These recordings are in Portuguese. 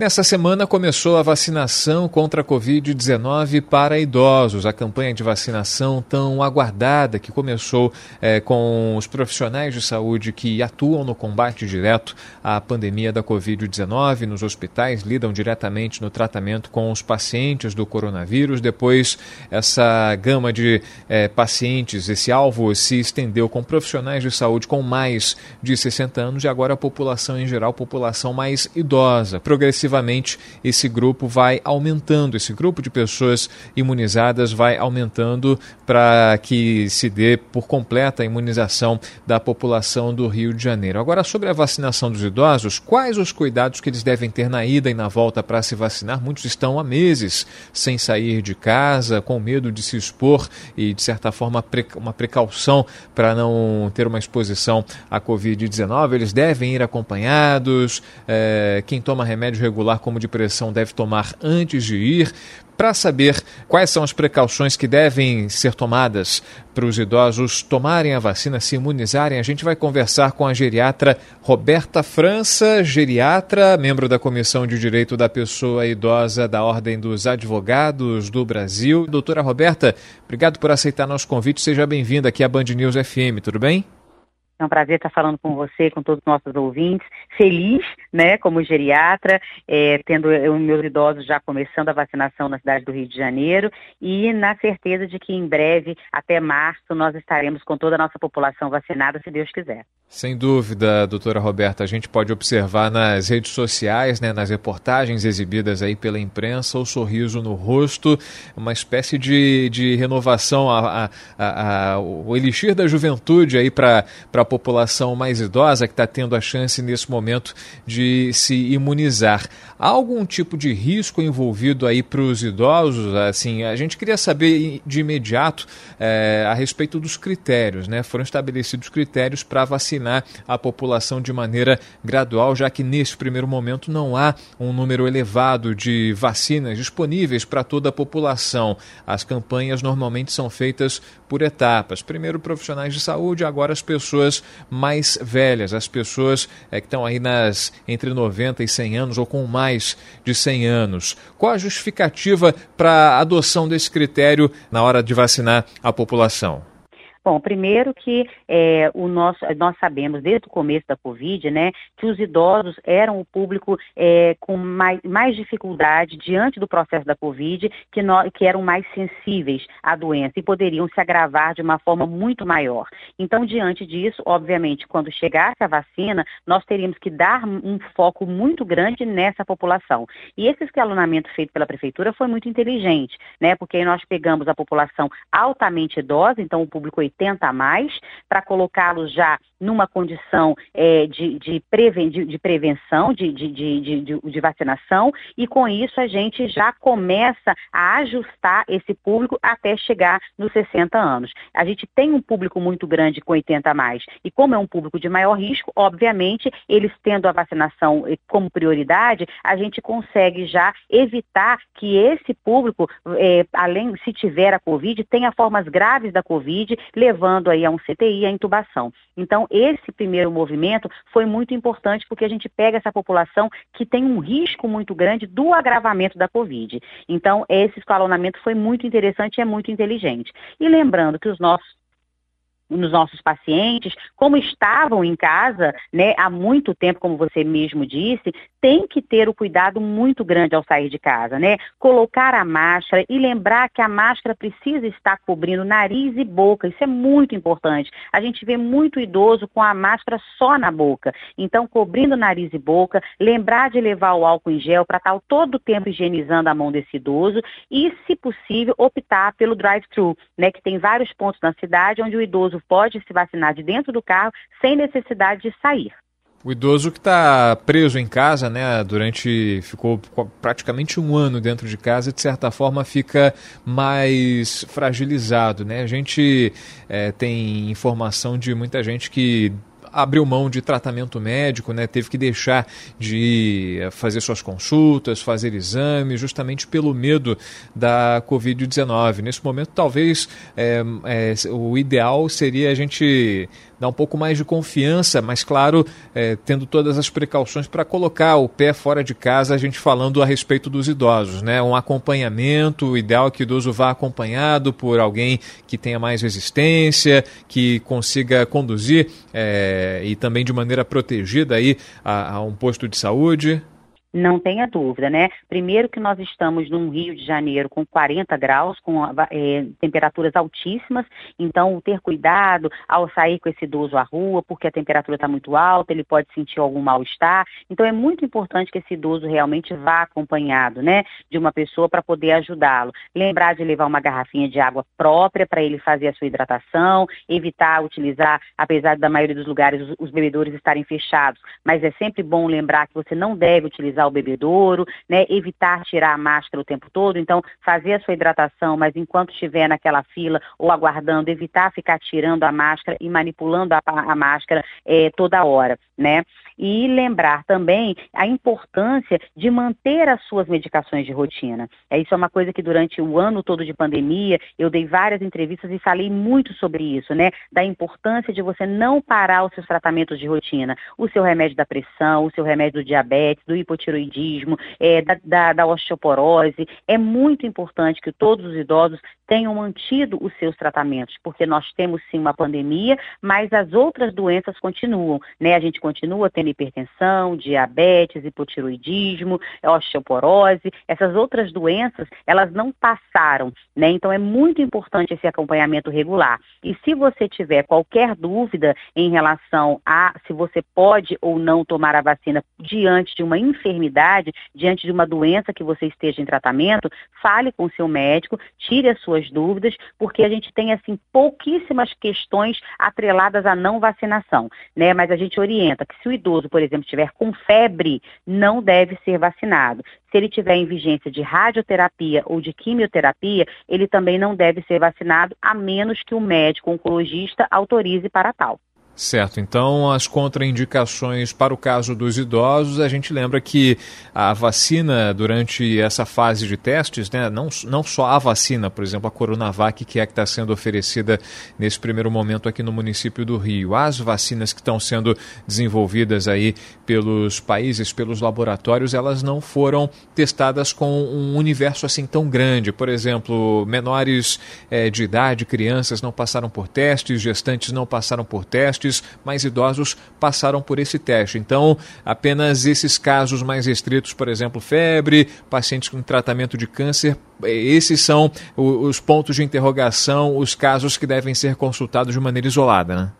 Nessa semana começou a vacinação contra a Covid-19 para idosos. A campanha de vacinação tão aguardada que começou é, com os profissionais de saúde que atuam no combate direto à pandemia da Covid-19 nos hospitais, lidam diretamente no tratamento com os pacientes do coronavírus. Depois, essa gama de é, pacientes, esse alvo se estendeu com profissionais de saúde com mais de 60 anos e agora a população em geral, população mais idosa. Progressivamente progressivamente esse grupo vai aumentando, esse grupo de pessoas imunizadas vai aumentando para que se dê por completa a imunização da população do Rio de Janeiro. Agora, sobre a vacinação dos idosos, quais os cuidados que eles devem ter na ida e na volta para se vacinar? Muitos estão há meses sem sair de casa, com medo de se expor e, de certa forma, uma precaução para não ter uma exposição à Covid-19. Eles devem ir acompanhados. É, quem toma remédio regular como de pressão deve tomar antes de ir, para saber quais são as precauções que devem ser tomadas para os idosos tomarem a vacina, se imunizarem, a gente vai conversar com a geriatra Roberta França, geriatra, membro da Comissão de Direito da Pessoa Idosa da Ordem dos Advogados do Brasil. Doutora Roberta, obrigado por aceitar nosso convite. Seja bem-vinda aqui à Band News FM, tudo bem? É um prazer estar falando com você, com todos os nossos ouvintes. Feliz, né, como geriatra, é, tendo os meus idosos já começando a vacinação na cidade do Rio de Janeiro e na certeza de que em breve, até março, nós estaremos com toda a nossa população vacinada, se Deus quiser. Sem dúvida, doutora Roberta, a gente pode observar nas redes sociais, né, nas reportagens exibidas aí pela imprensa, o sorriso no rosto, uma espécie de, de renovação, a, a, a, o elixir da juventude aí para a população mais idosa que está tendo a chance nesse momento de se imunizar. Há algum tipo de risco envolvido aí para os idosos? Assim, a gente queria saber de imediato é, a respeito dos critérios, né? Foram estabelecidos critérios para vacinar a população de maneira gradual, já que nesse primeiro momento não há um número elevado de vacinas disponíveis para toda a população. As campanhas normalmente são feitas por etapas. Primeiro profissionais de saúde, agora as pessoas mais velhas, as pessoas é, que estão aí nas entre 90 e 100 anos ou com mais de 100 anos. Qual a justificativa para a adoção desse critério na hora de vacinar a população? Bom, primeiro que é, o nosso, nós sabemos desde o começo da Covid, né, que os idosos eram o público é, com mais, mais, dificuldade diante do processo da Covid, que, no, que eram mais sensíveis à doença e poderiam se agravar de uma forma muito maior. Então, diante disso, obviamente, quando chegasse a vacina, nós teríamos que dar um foco muito grande nessa população. E esse escalonamento feito pela Prefeitura foi muito inteligente, né, porque nós pegamos a população altamente idosa, então o público 80 a mais, para colocá-los já numa condição é, de, de, preven de, de, prevenção, de, de, vacinação, e com isso a gente já começa a ajustar esse público até chegar nos 60 anos. A gente tem um público muito grande com 80 a mais, e como é um público de maior risco, obviamente, eles tendo a vacinação eh, como prioridade, a gente consegue já evitar que esse público, é, além, se tiver a Covid, tenha formas graves da Covid, levando aí a um CTI, a intubação. Então, esse primeiro movimento foi muito importante porque a gente pega essa população que tem um risco muito grande do agravamento da Covid. Então, esse escalonamento foi muito interessante e é muito inteligente. E lembrando que os nossos nos nossos pacientes, como estavam em casa né, há muito tempo, como você mesmo disse, tem que ter o cuidado muito grande ao sair de casa, né? Colocar a máscara e lembrar que a máscara precisa estar cobrindo nariz e boca, isso é muito importante. A gente vê muito idoso com a máscara só na boca, então cobrindo nariz e boca, lembrar de levar o álcool em gel para estar todo o tempo higienizando a mão desse idoso e, se possível, optar pelo drive-thru, né? Que tem vários pontos na cidade onde o idoso pode se vacinar de dentro do carro sem necessidade de sair. O idoso que está preso em casa, né, durante ficou praticamente um ano dentro de casa, de certa forma fica mais fragilizado, né? A gente é, tem informação de muita gente que abriu mão de tratamento médico, né? teve que deixar de eh, fazer suas consultas, fazer exames, justamente pelo medo da Covid-19. Nesse momento, talvez é, é, o ideal seria a gente dar um pouco mais de confiança, mas claro, é, tendo todas as precauções para colocar o pé fora de casa, a gente falando a respeito dos idosos, né? Um acompanhamento, o ideal é que o idoso vá acompanhado por alguém que tenha mais resistência, que consiga conduzir é, e também de maneira protegida aí a, a um posto de saúde. Não tenha dúvida, né? Primeiro que nós estamos num Rio de Janeiro com 40 graus, com é, temperaturas altíssimas, então ter cuidado ao sair com esse idoso à rua, porque a temperatura está muito alta, ele pode sentir algum mal-estar. Então é muito importante que esse idoso realmente vá acompanhado, né, de uma pessoa para poder ajudá-lo. Lembrar de levar uma garrafinha de água própria para ele fazer a sua hidratação, evitar utilizar, apesar da maioria dos lugares os, os bebedouros estarem fechados, mas é sempre bom lembrar que você não deve utilizar utilizar o bebedouro, né? Evitar tirar a máscara o tempo todo. Então, fazer a sua hidratação, mas enquanto estiver naquela fila ou aguardando, evitar ficar tirando a máscara e manipulando a, a máscara é, toda hora, né? E lembrar também a importância de manter as suas medicações de rotina. É, isso é uma coisa que durante o ano todo de pandemia eu dei várias entrevistas e falei muito sobre isso, né? Da importância de você não parar os seus tratamentos de rotina. O seu remédio da pressão, o seu remédio do diabetes, do hipotiroidismo, hipotiroidismo, é, da, da, da osteoporose. É muito importante que todos os idosos tenham mantido os seus tratamentos, porque nós temos sim uma pandemia, mas as outras doenças continuam, né? A gente continua tendo hipertensão, diabetes, hipotiroidismo, osteoporose, essas outras doenças, elas não passaram, né? Então é muito importante esse acompanhamento regular. E se você tiver qualquer dúvida em relação a se você pode ou não tomar a vacina diante de uma enfermidade, diante de uma doença que você esteja em tratamento, fale com o seu médico, tire as suas dúvidas, porque a gente tem assim pouquíssimas questões atreladas à não vacinação, né? Mas a gente orienta que se o idoso, por exemplo, estiver com febre, não deve ser vacinado. Se ele tiver em vigência de radioterapia ou de quimioterapia, ele também não deve ser vacinado, a menos que o médico oncologista autorize para tal. Certo, então as contraindicações para o caso dos idosos, a gente lembra que a vacina durante essa fase de testes, né, não, não só a vacina, por exemplo, a Coronavac, que é a que está sendo oferecida nesse primeiro momento aqui no município do Rio, as vacinas que estão sendo desenvolvidas aí pelos países, pelos laboratórios, elas não foram testadas com um universo assim tão grande. Por exemplo, menores é, de idade, crianças não passaram por testes, gestantes não passaram por testes mais idosos passaram por esse teste. Então, apenas esses casos mais restritos, por exemplo, febre, pacientes com tratamento de câncer, esses são os pontos de interrogação, os casos que devem ser consultados de maneira isolada, né?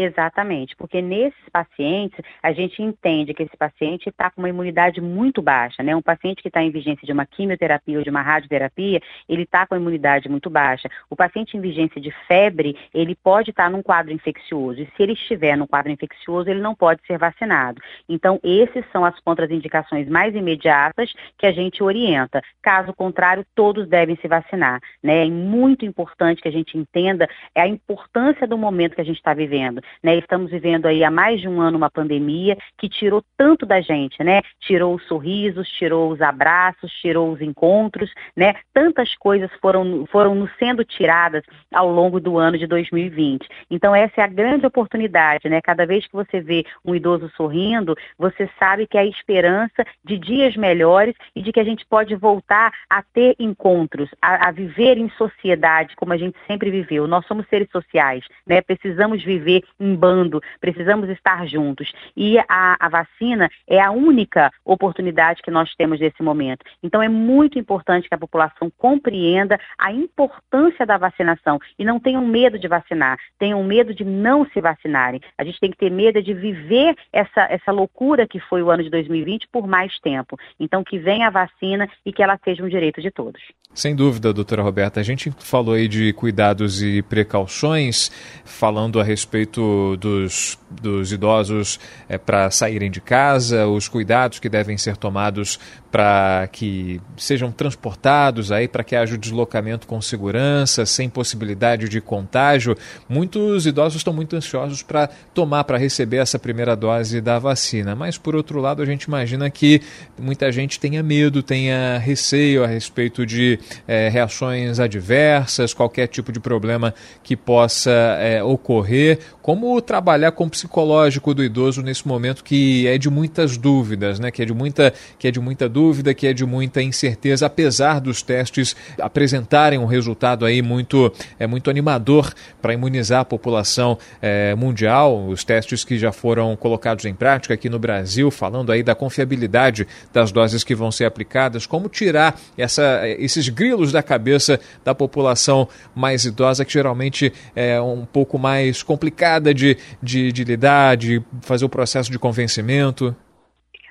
Exatamente, porque nesses pacientes a gente entende que esse paciente está com uma imunidade muito baixa, né? Um paciente que está em vigência de uma quimioterapia ou de uma radioterapia, ele está com a imunidade muito baixa. O paciente em vigência de febre, ele pode estar tá num quadro infeccioso, e se ele estiver num quadro infeccioso, ele não pode ser vacinado. Então, esses são as contraindicações mais imediatas que a gente orienta. Caso contrário, todos devem se vacinar, né? É muito importante que a gente entenda a importância do momento que a gente está vivendo. Né? Estamos vivendo aí há mais de um ano uma pandemia que tirou tanto da gente, né? Tirou os sorrisos, tirou os abraços, tirou os encontros, né? Tantas coisas foram, foram nos sendo tiradas ao longo do ano de 2020. Então essa é a grande oportunidade, né? Cada vez que você vê um idoso sorrindo, você sabe que a esperança de dias melhores e de que a gente pode voltar a ter encontros, a, a viver em sociedade como a gente sempre viveu. Nós somos seres sociais, né? Precisamos viver em bando, precisamos estar juntos. E a, a vacina é a única oportunidade que nós temos nesse momento. Então é muito importante que a população compreenda a importância da vacinação e não tenham medo de vacinar, tenham medo de não se vacinarem. A gente tem que ter medo de viver essa, essa loucura que foi o ano de 2020 por mais tempo. Então que venha a vacina e que ela seja um direito de todos. Sem dúvida, doutora Roberta. A gente falou aí de cuidados e precauções, falando a respeito do, dos, dos idosos é, para saírem de casa, os cuidados que devem ser tomados para que sejam transportados aí para que haja o deslocamento com segurança, sem possibilidade de contágio. Muitos idosos estão muito ansiosos para tomar, para receber essa primeira dose da vacina. Mas por outro lado, a gente imagina que muita gente tenha medo, tenha receio a respeito de é, reações adversas, qualquer tipo de problema que possa é, ocorrer. Como trabalhar com o psicológico do idoso nesse momento que é de muitas dúvidas, né? Que é de muita, que é de muita dúvida, que é de muita incerteza, apesar dos testes apresentarem um resultado aí muito, é, muito animador para imunizar a população é, mundial, os testes que já foram colocados em prática aqui no Brasil, falando aí da confiabilidade das doses que vão ser aplicadas, como tirar essa, esses grilos da cabeça da população mais idosa, que geralmente é um pouco mais complicada de, de, de lidar, de fazer o processo de convencimento?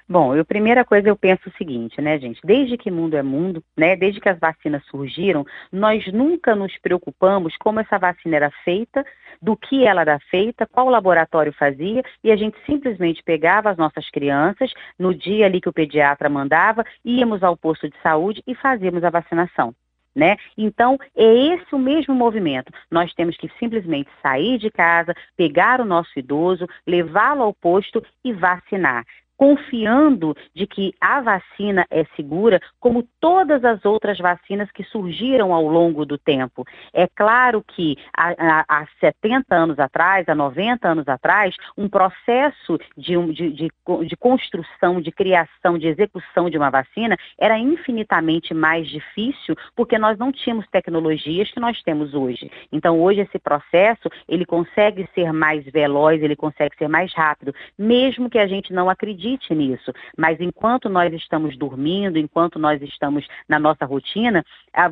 Bom, a primeira coisa eu penso o seguinte, né, gente? Desde que mundo é mundo, né, desde que as vacinas surgiram, nós nunca nos preocupamos como essa vacina era feita, do que ela era feita, qual laboratório fazia, e a gente simplesmente pegava as nossas crianças, no dia ali que o pediatra mandava, íamos ao posto de saúde e fazíamos a vacinação. Né? Então, é esse o mesmo movimento. Nós temos que simplesmente sair de casa, pegar o nosso idoso, levá-lo ao posto e vacinar confiando de que a vacina é segura, como todas as outras vacinas que surgiram ao longo do tempo. É claro que há, há 70 anos atrás, há 90 anos atrás, um processo de, de, de, de construção, de criação, de execução de uma vacina era infinitamente mais difícil, porque nós não tínhamos tecnologias que nós temos hoje. Então, hoje, esse processo, ele consegue ser mais veloz, ele consegue ser mais rápido, mesmo que a gente não acredite acredite nisso, mas enquanto nós estamos dormindo, enquanto nós estamos na nossa rotina,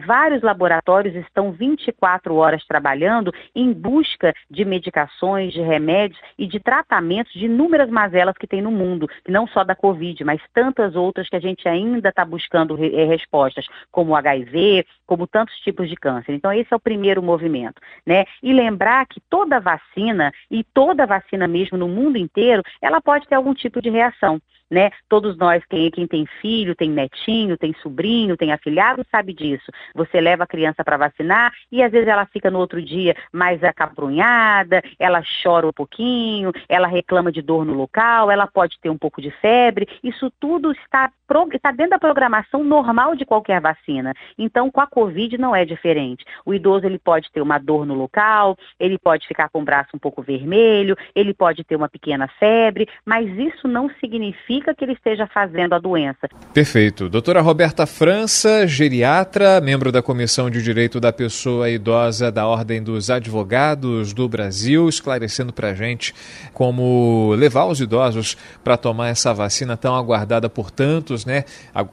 vários laboratórios estão 24 horas trabalhando em busca de medicações, de remédios e de tratamentos de inúmeras mazelas que tem no mundo, não só da Covid, mas tantas outras que a gente ainda está buscando eh, respostas, como o HIV, como tantos tipos de câncer. Então, esse é o primeiro movimento, né? E lembrar que toda vacina, e toda vacina mesmo no mundo inteiro, ela pode ter algum tipo de reação né? Todos nós, quem, quem tem filho, tem netinho, tem sobrinho, tem afilhado, sabe disso. Você leva a criança para vacinar e às vezes ela fica no outro dia mais acabrunhada, ela chora um pouquinho, ela reclama de dor no local, ela pode ter um pouco de febre. Isso tudo está, está dentro da programação normal de qualquer vacina. Então, com a Covid não é diferente. O idoso ele pode ter uma dor no local, ele pode ficar com o braço um pouco vermelho, ele pode ter uma pequena febre, mas isso não significa significa que ele esteja fazendo a doença. Perfeito. Doutora Roberta França, geriatra, membro da Comissão de Direito da Pessoa Idosa da Ordem dos Advogados do Brasil, esclarecendo para a gente como levar os idosos para tomar essa vacina tão aguardada por tantos, né?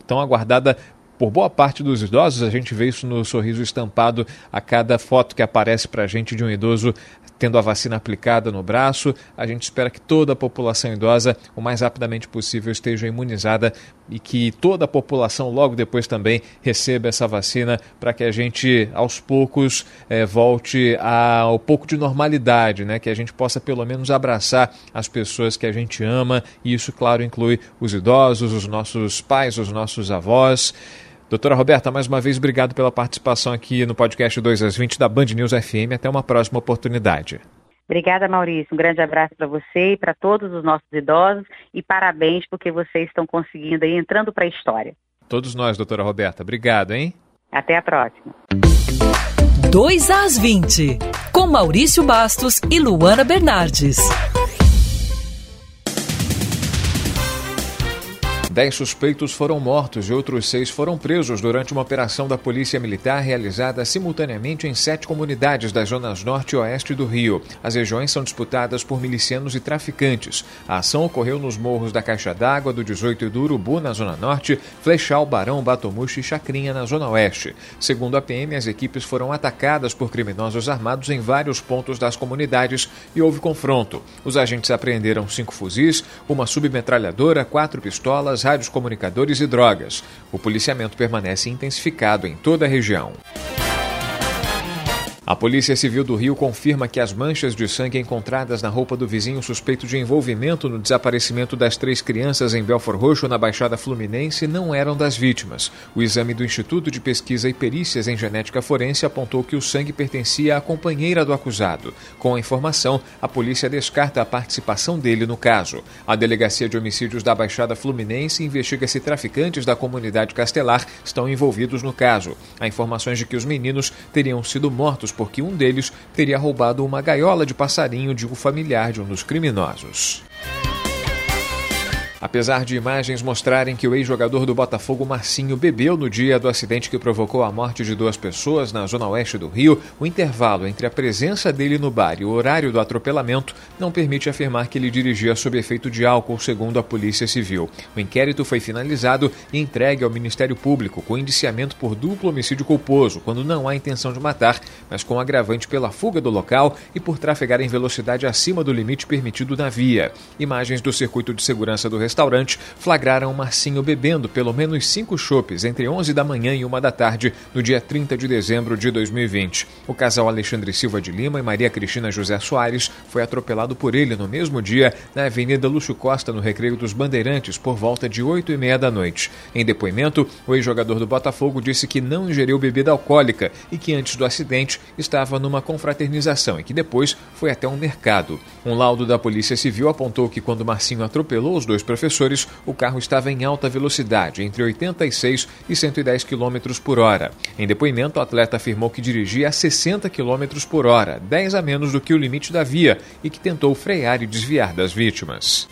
Tão aguardada por boa parte dos idosos, a gente vê isso no sorriso estampado a cada foto que aparece para a gente de um idoso tendo a vacina aplicada no braço. A gente espera que toda a população idosa, o mais rapidamente possível, esteja imunizada e que toda a população logo depois também receba essa vacina para que a gente, aos poucos, é, volte ao pouco de normalidade, né? que a gente possa pelo menos abraçar as pessoas que a gente ama. E isso, claro, inclui os idosos, os nossos pais, os nossos avós. Doutora Roberta, mais uma vez, obrigado pela participação aqui no podcast 2 às 20 da Band News FM. Até uma próxima oportunidade. Obrigada, Maurício. Um grande abraço para você e para todos os nossos idosos e parabéns porque vocês estão conseguindo aí, entrando para a história. Todos nós, doutora Roberta. Obrigado, hein? Até a próxima. 2 às 20, com Maurício Bastos e Luana Bernardes. Dez suspeitos foram mortos e outros seis foram presos durante uma operação da Polícia Militar realizada simultaneamente em sete comunidades das zonas norte e oeste do Rio. As regiões são disputadas por milicianos e traficantes. A ação ocorreu nos morros da Caixa d'Água, do 18 e do Urubu, na zona norte, Flechal, Barão, Batomuxi e Chacrinha, na zona oeste. Segundo a PM, as equipes foram atacadas por criminosos armados em vários pontos das comunidades e houve confronto. Os agentes apreenderam cinco fuzis, uma submetralhadora, quatro pistolas, rádios comunicadores e drogas. O policiamento permanece intensificado em toda a região. A Polícia Civil do Rio confirma que as manchas de sangue encontradas na roupa do vizinho suspeito de envolvimento no desaparecimento das três crianças em Belfor Roxo, na Baixada Fluminense, não eram das vítimas. O exame do Instituto de Pesquisa e Perícias em Genética Forense apontou que o sangue pertencia à companheira do acusado. Com a informação, a polícia descarta a participação dele no caso. A Delegacia de Homicídios da Baixada Fluminense investiga se traficantes da comunidade Castelar estão envolvidos no caso. Há informações de que os meninos teriam sido mortos porque um deles teria roubado uma gaiola de passarinho de um familiar de um dos criminosos. Apesar de imagens mostrarem que o ex-jogador do Botafogo Marcinho bebeu no dia do acidente que provocou a morte de duas pessoas na zona oeste do Rio, o intervalo entre a presença dele no bar e o horário do atropelamento não permite afirmar que ele dirigia sob efeito de álcool, segundo a Polícia Civil. O inquérito foi finalizado e entregue ao Ministério Público com indiciamento por duplo homicídio culposo, quando não há intenção de matar, mas com agravante pela fuga do local e por trafegar em velocidade acima do limite permitido na via. Imagens do circuito de segurança do restaurante flagraram Marcinho bebendo pelo menos cinco chopes entre 11 da manhã e 1 da tarde no dia 30 de dezembro de 2020. O casal Alexandre Silva de Lima e Maria Cristina José Soares foi atropelado por ele no mesmo dia na Avenida Lúcio Costa, no Recreio dos Bandeirantes, por volta de 8 e meia da noite. Em depoimento, o ex-jogador do Botafogo disse que não ingeriu bebida alcoólica e que antes do acidente estava numa confraternização e que depois foi até um mercado. Um laudo da Polícia Civil apontou que quando Marcinho atropelou os dois professores, o carro estava em alta velocidade, entre 86 e 110 km por hora. Em depoimento, o atleta afirmou que dirigia a 60 km por hora, 10 a menos do que o limite da via, e que tentou frear e desviar das vítimas.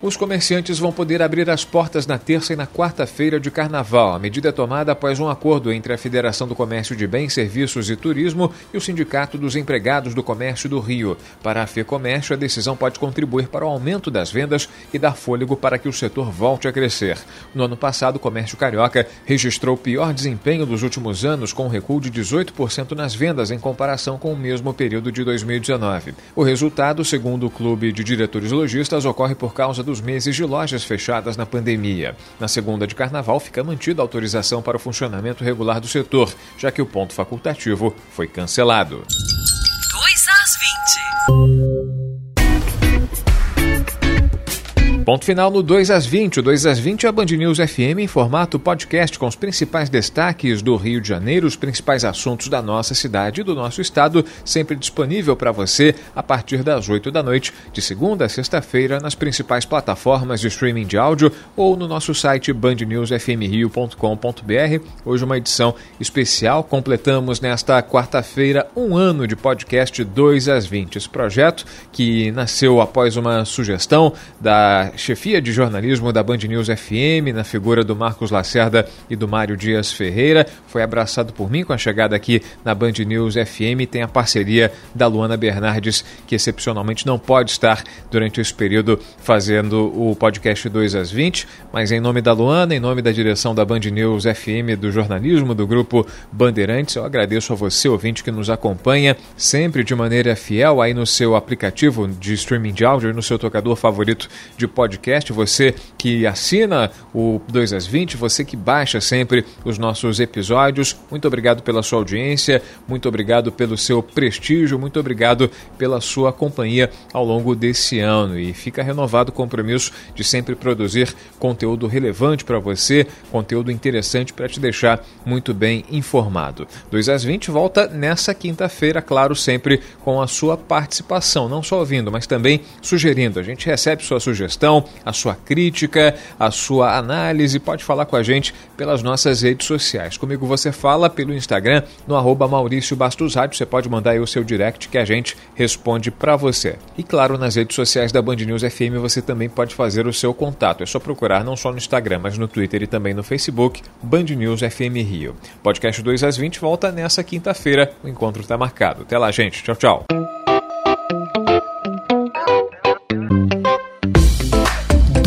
Os comerciantes vão poder abrir as portas na terça e na quarta-feira de carnaval. A medida é tomada após um acordo entre a Federação do Comércio de Bens, Serviços e Turismo e o Sindicato dos Empregados do Comércio do Rio. Para a FEComércio, a decisão pode contribuir para o aumento das vendas e dar fôlego para que o setor volte a crescer. No ano passado, o comércio carioca registrou o pior desempenho dos últimos anos, com um recuo de 18% nas vendas em comparação com o mesmo período de 2019. O resultado, segundo o Clube de Diretores Logistas, ocorre por causa dos meses de lojas fechadas na pandemia. Na segunda de carnaval, fica mantida a autorização para o funcionamento regular do setor, já que o ponto facultativo foi cancelado. 2 às 20. Ponto final no 2 às 20. O 2 às 20 é a Band News FM em formato podcast com os principais destaques do Rio de Janeiro, os principais assuntos da nossa cidade e do nosso estado, sempre disponível para você a partir das 8 da noite, de segunda a sexta-feira, nas principais plataformas de streaming de áudio ou no nosso site bandnewsfmrio.com.br. Hoje uma edição especial. Completamos nesta quarta-feira um ano de podcast 2 às 20. Esse projeto que nasceu após uma sugestão da chefia de jornalismo da Band News FM, na figura do Marcos Lacerda e do Mário Dias Ferreira. Foi abraçado por mim com a chegada aqui na Band News FM. Tem a parceria da Luana Bernardes, que excepcionalmente não pode estar durante esse período fazendo o podcast 2 às 20, mas em nome da Luana, em nome da direção da Band News FM, do jornalismo do grupo Bandeirantes, eu agradeço a você, ouvinte, que nos acompanha sempre de maneira fiel aí no seu aplicativo de streaming de áudio, no seu tocador favorito de podcast podcast, você que assina o 2 às 20, você que baixa sempre os nossos episódios. Muito obrigado pela sua audiência, muito obrigado pelo seu prestígio, muito obrigado pela sua companhia ao longo desse ano. E fica renovado o compromisso de sempre produzir conteúdo relevante para você, conteúdo interessante para te deixar muito bem informado. 2 às 20 volta nessa quinta-feira, claro, sempre com a sua participação, não só ouvindo, mas também sugerindo. A gente recebe sua sugestão a sua crítica, a sua análise, pode falar com a gente pelas nossas redes sociais. Comigo você fala pelo Instagram, no arroba Maurício Bastos Rádio. Você pode mandar aí o seu direct que a gente responde para você. E claro, nas redes sociais da Band News FM você também pode fazer o seu contato. É só procurar não só no Instagram, mas no Twitter e também no Facebook, Band News FM Rio. Podcast 2 às 20 volta nessa quinta-feira. O encontro está marcado. Até lá, gente. Tchau, tchau.